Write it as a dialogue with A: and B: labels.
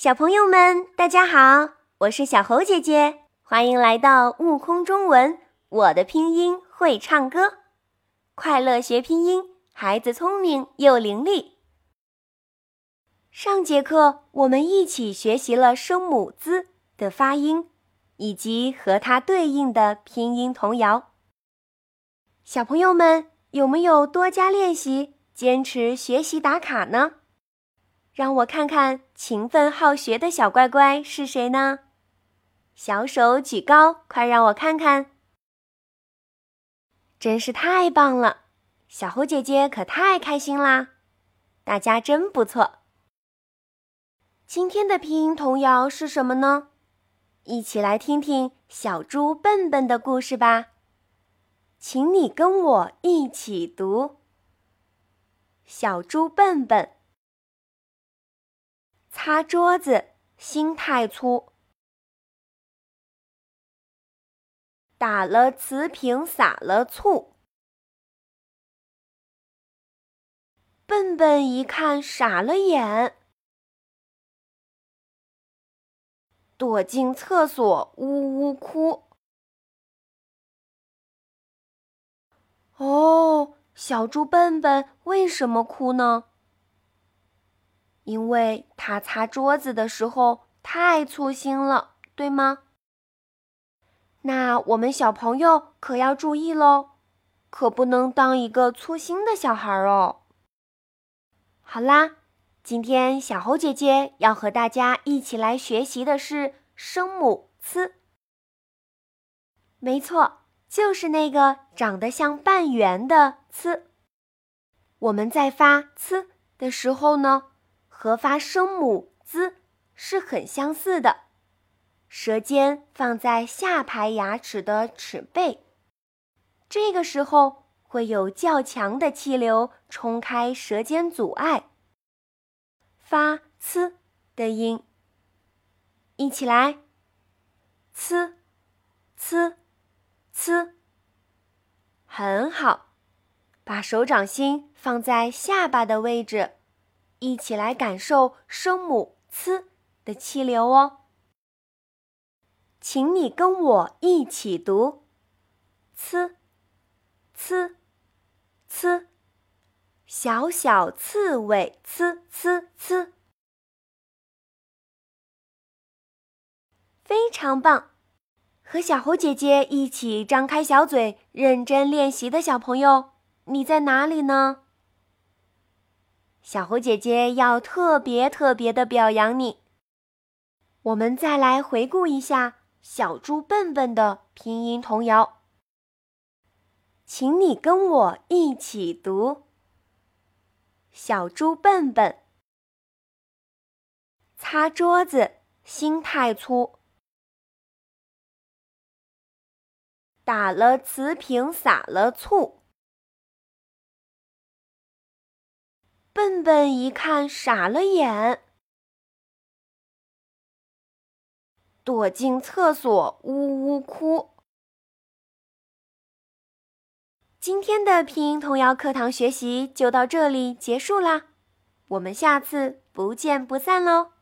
A: 小朋友们，大家好，我是小猴姐姐，欢迎来到悟空中文。我的拼音会唱歌，快乐学拼音，孩子聪明又伶俐。上节课我们一起学习了声母 “z” 的发音，以及和它对应的拼音童谣。小朋友们有没有多加练习，坚持学习打卡呢？让我看看勤奋好学的小乖乖是谁呢？小手举高，快让我看看！真是太棒了，小猴姐姐可太开心啦！大家真不错。今天的拼音童谣是什么呢？一起来听听小猪笨笨的故事吧。请你跟我一起读：小猪笨笨。擦桌子，心太粗；打了瓷瓶，洒了醋。笨笨一看，傻了眼，躲进厕所，呜呜哭。哦，小猪笨笨为什么哭呢？因为他擦桌子的时候太粗心了，对吗？那我们小朋友可要注意喽，可不能当一个粗心的小孩哦。好啦，今天小猴姐姐要和大家一起来学习的是声母 “c”。没错，就是那个长得像半圆的 “c”。我们在发 “c” 的时候呢？和发声母 “z” 是很相似的，舌尖放在下排牙齿的齿背，这个时候会有较强的气流冲开舌尖阻碍，发 “c” 的音。一起来，c c c，很好，把手掌心放在下巴的位置。一起来感受声母 “c” 的气流哦，请你跟我一起读：“c c c”，小小刺猬呲呲呲，非常棒！和小猴姐姐一起张开小嘴，认真练习的小朋友，你在哪里呢？小猴姐姐要特别特别的表扬你。我们再来回顾一下小猪笨笨的拼音童谣，请你跟我一起读：小猪笨笨，擦桌子心太粗，打了瓷瓶洒了醋。笨笨一看，傻了眼，躲进厕所，呜呜哭。今天的拼音童谣课堂学习就到这里结束啦，我们下次不见不散喽！